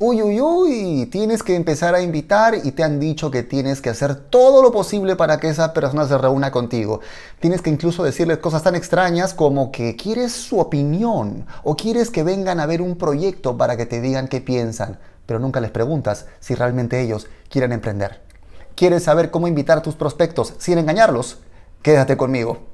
uy, uy, uy, tienes que empezar a invitar y te han dicho que tienes que hacer todo lo posible para que esa persona se reúna contigo. Tienes que incluso decirles cosas tan extrañas como que quieres su opinión o quieres que vengan a ver un proyecto para que te digan qué piensan, pero nunca les preguntas si realmente ellos quieren emprender. ¿Quieres saber cómo invitar a tus prospectos sin engañarlos? Quédate conmigo.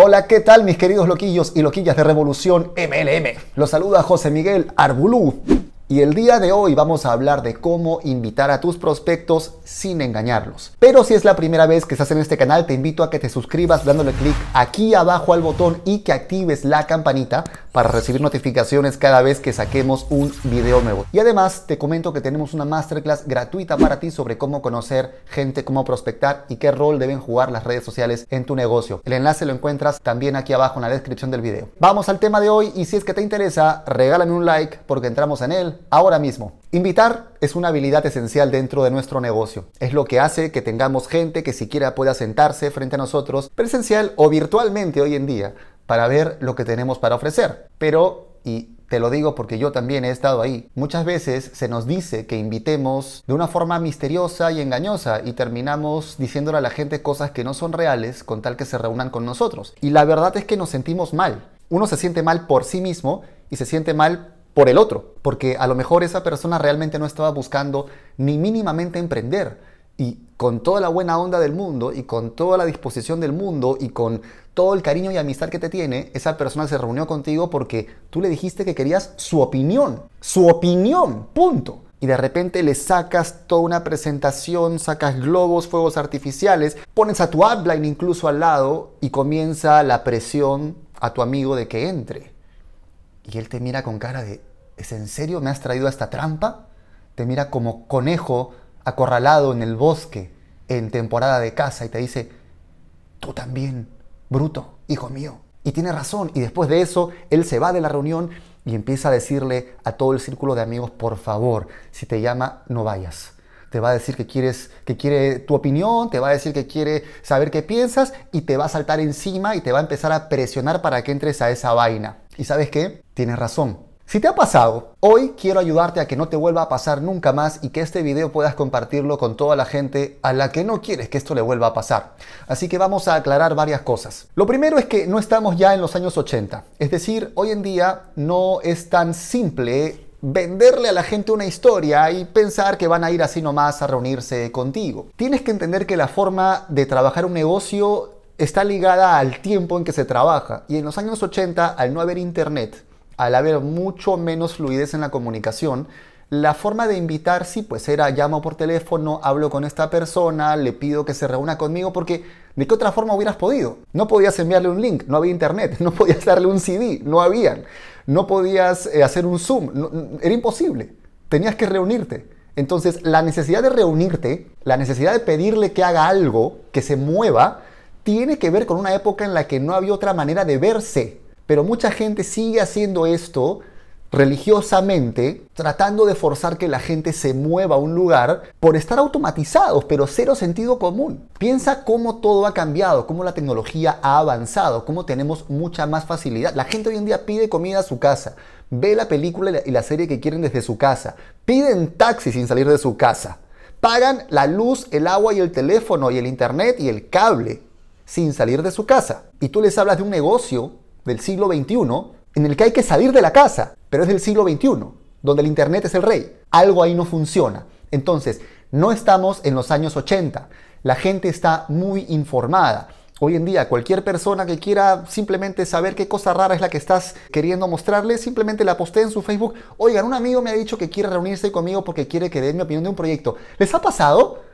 Hola, ¿qué tal mis queridos loquillos y loquillas de Revolución MLM? Los saluda José Miguel Arbulú. Y el día de hoy vamos a hablar de cómo invitar a tus prospectos sin engañarlos. Pero si es la primera vez que estás en este canal, te invito a que te suscribas dándole clic aquí abajo al botón y que actives la campanita para recibir notificaciones cada vez que saquemos un video nuevo. Y además te comento que tenemos una masterclass gratuita para ti sobre cómo conocer gente, cómo prospectar y qué rol deben jugar las redes sociales en tu negocio. El enlace lo encuentras también aquí abajo en la descripción del video. Vamos al tema de hoy y si es que te interesa, regálame un like porque entramos en él ahora mismo. Invitar es una habilidad esencial dentro de nuestro negocio. Es lo que hace que tengamos gente que siquiera pueda sentarse frente a nosotros, presencial o virtualmente hoy en día, para ver lo que tenemos para ofrecer. Pero, y te lo digo porque yo también he estado ahí. Muchas veces se nos dice que invitemos de una forma misteriosa y engañosa y terminamos diciéndole a la gente cosas que no son reales con tal que se reúnan con nosotros. Y la verdad es que nos sentimos mal. Uno se siente mal por sí mismo y se siente mal por el otro, porque a lo mejor esa persona realmente no estaba buscando ni mínimamente emprender. Y con toda la buena onda del mundo y con toda la disposición del mundo y con todo el cariño y amistad que te tiene, esa persona se reunió contigo porque tú le dijiste que querías su opinión. Su opinión, punto. Y de repente le sacas toda una presentación, sacas globos, fuegos artificiales, pones a tu upline incluso al lado y comienza la presión a tu amigo de que entre. Y él te mira con cara de, ¿es en serio me has traído a esta trampa? Te mira como conejo acorralado en el bosque en temporada de caza y te dice, tú también, bruto, hijo mío. Y tiene razón. Y después de eso, él se va de la reunión y empieza a decirle a todo el círculo de amigos, por favor, si te llama, no vayas. Te va a decir que quieres, que quiere tu opinión, te va a decir que quiere saber qué piensas y te va a saltar encima y te va a empezar a presionar para que entres a esa vaina. ¿Y sabes qué? Tienes razón. Si te ha pasado, hoy quiero ayudarte a que no te vuelva a pasar nunca más y que este video puedas compartirlo con toda la gente a la que no quieres que esto le vuelva a pasar. Así que vamos a aclarar varias cosas. Lo primero es que no estamos ya en los años 80. Es decir, hoy en día no es tan simple venderle a la gente una historia y pensar que van a ir así nomás a reunirse contigo. Tienes que entender que la forma de trabajar un negocio está ligada al tiempo en que se trabaja. Y en los años 80, al no haber internet, al haber mucho menos fluidez en la comunicación, la forma de invitar, sí, pues era llamo por teléfono, hablo con esta persona, le pido que se reúna conmigo, porque ¿de qué otra forma hubieras podido? No podías enviarle un link, no había internet, no podías darle un CD, no habían, no podías eh, hacer un Zoom, era imposible, tenías que reunirte. Entonces, la necesidad de reunirte, la necesidad de pedirle que haga algo, que se mueva, tiene que ver con una época en la que no había otra manera de verse. Pero mucha gente sigue haciendo esto religiosamente, tratando de forzar que la gente se mueva a un lugar por estar automatizados, pero cero sentido común. Piensa cómo todo ha cambiado, cómo la tecnología ha avanzado, cómo tenemos mucha más facilidad. La gente hoy en día pide comida a su casa, ve la película y la serie que quieren desde su casa, piden taxi sin salir de su casa, pagan la luz, el agua y el teléfono y el internet y el cable sin salir de su casa. Y tú les hablas de un negocio del siglo XXI en el que hay que salir de la casa, pero es del siglo XXI, donde el Internet es el rey. Algo ahí no funciona. Entonces, no estamos en los años 80. La gente está muy informada. Hoy en día, cualquier persona que quiera simplemente saber qué cosa rara es la que estás queriendo mostrarle, simplemente la postea en su Facebook. Oigan, un amigo me ha dicho que quiere reunirse conmigo porque quiere que dé mi opinión de un proyecto. ¿Les ha pasado?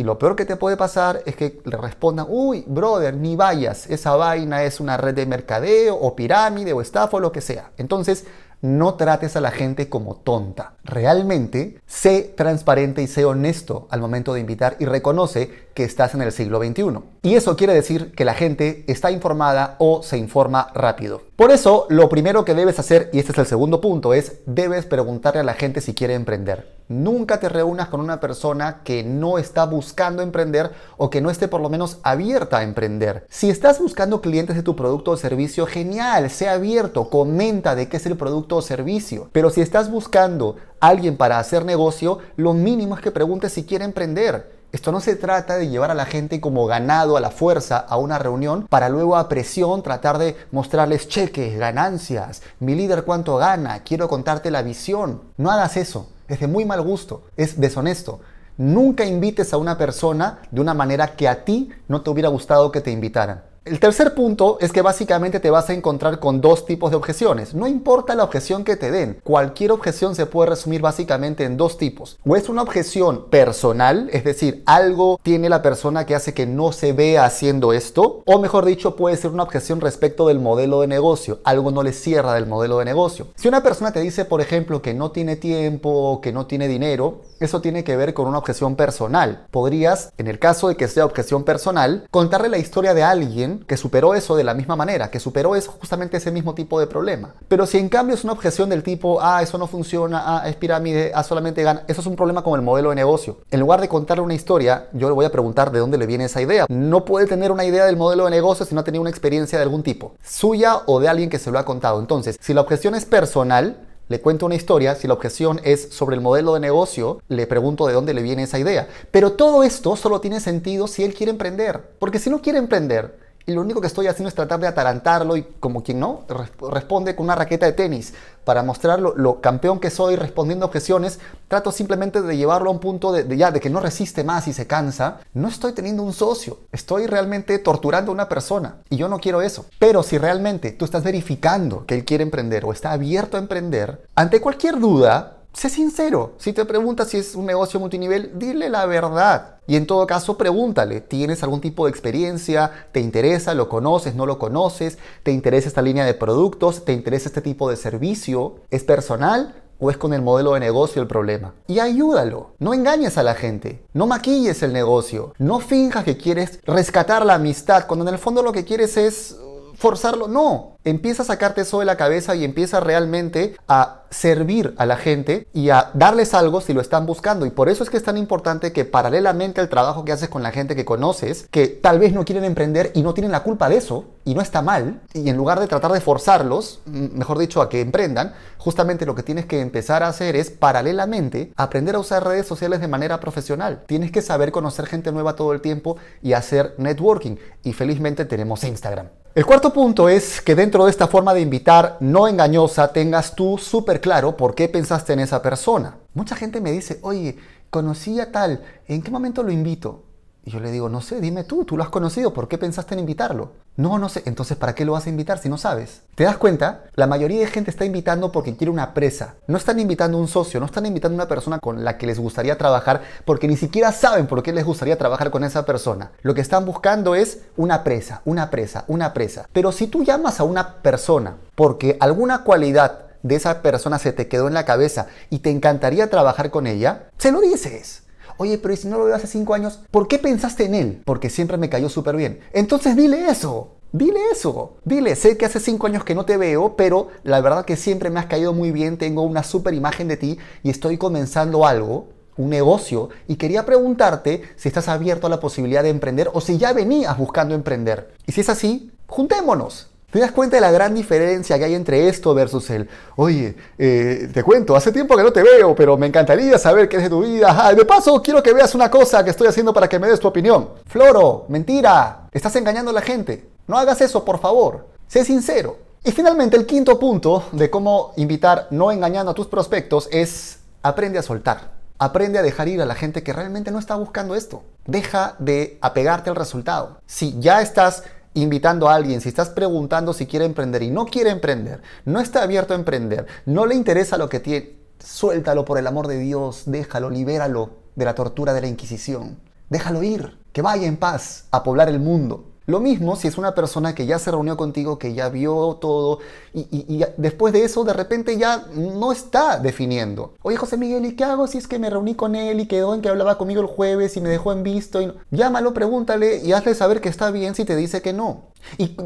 Y lo peor que te puede pasar es que le respondan, uy, brother, ni vayas, esa vaina es una red de mercadeo o pirámide o estafa o lo que sea. Entonces, no trates a la gente como tonta. Realmente, sé transparente y sé honesto al momento de invitar y reconoce que estás en el siglo XXI. Y eso quiere decir que la gente está informada o se informa rápido. Por eso, lo primero que debes hacer, y este es el segundo punto, es debes preguntarle a la gente si quiere emprender. Nunca te reúnas con una persona que no está buscando emprender o que no esté por lo menos abierta a emprender. Si estás buscando clientes de tu producto o servicio, genial, sea abierto, comenta de qué es el producto o servicio. Pero si estás buscando alguien para hacer negocio, lo mínimo es que preguntes si quiere emprender. Esto no se trata de llevar a la gente como ganado a la fuerza a una reunión para luego a presión tratar de mostrarles cheques, ganancias, mi líder cuánto gana, quiero contarte la visión. No hagas eso, es de muy mal gusto, es deshonesto. Nunca invites a una persona de una manera que a ti no te hubiera gustado que te invitaran. El tercer punto es que básicamente te vas a encontrar con dos tipos de objeciones. No importa la objeción que te den, cualquier objeción se puede resumir básicamente en dos tipos. O es una objeción personal, es decir, algo tiene la persona que hace que no se vea haciendo esto, o mejor dicho, puede ser una objeción respecto del modelo de negocio, algo no le cierra del modelo de negocio. Si una persona te dice, por ejemplo, que no tiene tiempo, que no tiene dinero, eso tiene que ver con una objeción personal. Podrías, en el caso de que sea objeción personal, contarle la historia de alguien que superó eso de la misma manera, que superó justamente ese mismo tipo de problema. Pero si en cambio es una objeción del tipo, ah, eso no funciona, ah, es pirámide, ah, solamente gana, eso es un problema con el modelo de negocio. En lugar de contarle una historia, yo le voy a preguntar de dónde le viene esa idea. No puede tener una idea del modelo de negocio si no ha tenido una experiencia de algún tipo, suya o de alguien que se lo ha contado. Entonces, si la objeción es personal, le cuento una historia, si la objeción es sobre el modelo de negocio, le pregunto de dónde le viene esa idea. Pero todo esto solo tiene sentido si él quiere emprender. Porque si no quiere emprender, lo único que estoy haciendo es tratar de atarantarlo y como quien no, responde con una raqueta de tenis para mostrar lo, campeón que soy respondiendo objeciones, trato simplemente de llevarlo a un punto de, ya, de que no resiste más y se cansa. No estoy teniendo un socio, estoy realmente torturando a una persona y yo no quiero eso. Pero si realmente tú estás verificando que él quiere emprender o está abierto a emprender, ante cualquier duda, sé sincero. Si te preguntas si es un negocio multinivel, dile la verdad. Y en todo caso, pregúntale, ¿tienes algún tipo de experiencia? ¿Te interesa? ¿Lo conoces? ¿No lo conoces? ¿Te interesa esta línea de productos? ¿Te interesa este tipo de servicio? ¿Es personal? ¿O es con el modelo de negocio el problema? Y ayúdalo. No engañes a la gente. No maquilles el negocio. No finjas que quieres rescatar la amistad cuando en el fondo lo que quieres es forzarlo. No, empieza a sacarte eso de la cabeza y empieza realmente a servir a la gente y a darles algo si lo están buscando. Y por eso es que es tan importante que paralelamente al trabajo que haces con la gente que conoces, que tal vez no quieren emprender y no tienen la culpa de eso, y no está mal, y en lugar de tratar de forzarlos, mejor dicho, a que emprendan, justamente lo que tienes que empezar a hacer es paralelamente aprender a usar redes sociales de manera profesional. Tienes que saber conocer gente nueva todo el tiempo y hacer networking. Y felizmente tenemos Instagram. El cuarto punto es que dentro de esta forma de invitar no engañosa tengas tú súper claro por qué pensaste en esa persona. Mucha gente me dice, oye, conocí a tal, ¿en qué momento lo invito? Y yo le digo, no sé, dime tú, tú lo has conocido, ¿por qué pensaste en invitarlo? No, no sé, entonces ¿para qué lo vas a invitar si no sabes? ¿Te das cuenta? La mayoría de gente está invitando porque quiere una presa. No están invitando un socio, no están invitando una persona con la que les gustaría trabajar porque ni siquiera saben por qué les gustaría trabajar con esa persona. Lo que están buscando es una presa, una presa, una presa. Pero si tú llamas a una persona porque alguna cualidad de esa persona se te quedó en la cabeza y te encantaría trabajar con ella, se lo dices. Oye, pero si no lo veo hace cinco años? ¿Por qué pensaste en él? Porque siempre me cayó súper bien. Entonces dile eso. Dile eso. Dile, sé que hace cinco años que no te veo, pero la verdad que siempre me has caído muy bien, tengo una súper imagen de ti y estoy comenzando algo, un negocio, y quería preguntarte si estás abierto a la posibilidad de emprender o si ya venías buscando emprender. Y si es así, juntémonos. ¿Te das cuenta de la gran diferencia que hay entre esto versus el, oye, eh, te cuento, hace tiempo que no te veo, pero me encantaría saber qué es de tu vida. de paso, quiero que veas una cosa que estoy haciendo para que me des tu opinión. Floro, mentira, estás engañando a la gente. No hagas eso, por favor. Sé sincero. Y finalmente, el quinto punto de cómo invitar no engañando a tus prospectos es aprende a soltar. Aprende a dejar ir a la gente que realmente no está buscando esto. Deja de apegarte al resultado. Si ya estás invitando a alguien, si estás preguntando si quiere emprender y no quiere emprender, no está abierto a emprender, no le interesa lo que tiene, suéltalo por el amor de Dios, déjalo, libéralo de la tortura de la Inquisición. Déjalo ir, que vaya en paz a poblar el mundo. Lo mismo si es una persona que ya se reunió contigo, que ya vio todo y, después de eso de repente ya no está definiendo. Oye José Miguel, ¿y qué hago si es que me reuní con él y quedó en que hablaba conmigo el jueves y me dejó en visto? Y Llámalo, pregúntale y hazle saber que está bien si te dice que no. ¿Y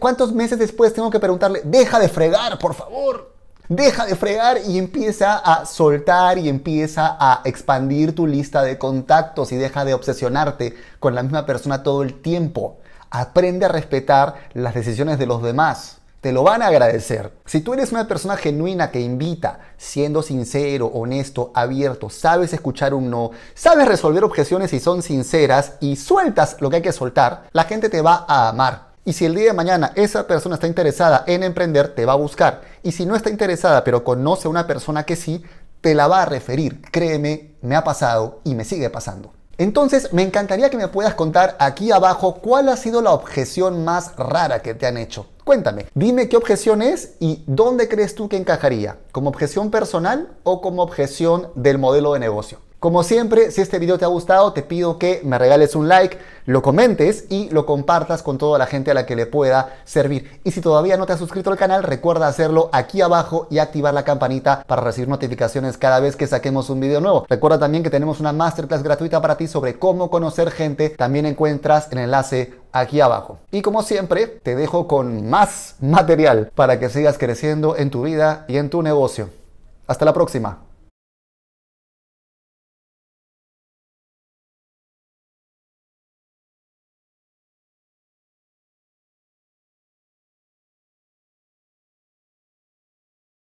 cuántos meses después tengo que preguntarle, deja de fregar, por favor? Deja de fregar y empieza a soltar y empieza a expandir tu lista de contactos y deja de obsesionarte con la misma persona todo el tiempo. Aprende a respetar las decisiones de los demás. Te lo van a agradecer. Si tú eres una persona genuina que invita, siendo sincero, honesto, abierto, sabes escuchar un no, sabes resolver objeciones si son sinceras y sueltas lo que hay que soltar, la gente te va a amar. Y si el día de mañana esa persona está interesada en emprender, te va a buscar. Y si no está interesada, pero conoce a una persona que sí, te la va a referir. Créeme, me ha pasado y me sigue pasando. Entonces, me encantaría que me puedas contar aquí abajo cuál ha sido la objeción más rara que te han hecho. Cuéntame, dime qué objeción es y dónde crees tú que encajaría, como objeción personal o como objeción del modelo de negocio. Como siempre, si este video te ha gustado, te pido que me regales un like, lo comentes y lo compartas con toda la gente a la que le pueda servir. Y si todavía no te has suscrito al canal, recuerda hacerlo aquí abajo y activar la campanita para recibir notificaciones cada vez que saquemos un video nuevo. Recuerda también que tenemos una masterclass gratuita para ti sobre cómo conocer gente. También encuentras el enlace aquí abajo. Y como siempre, te dejo con más material para que sigas creciendo en tu vida y en tu negocio. Hasta la próxima.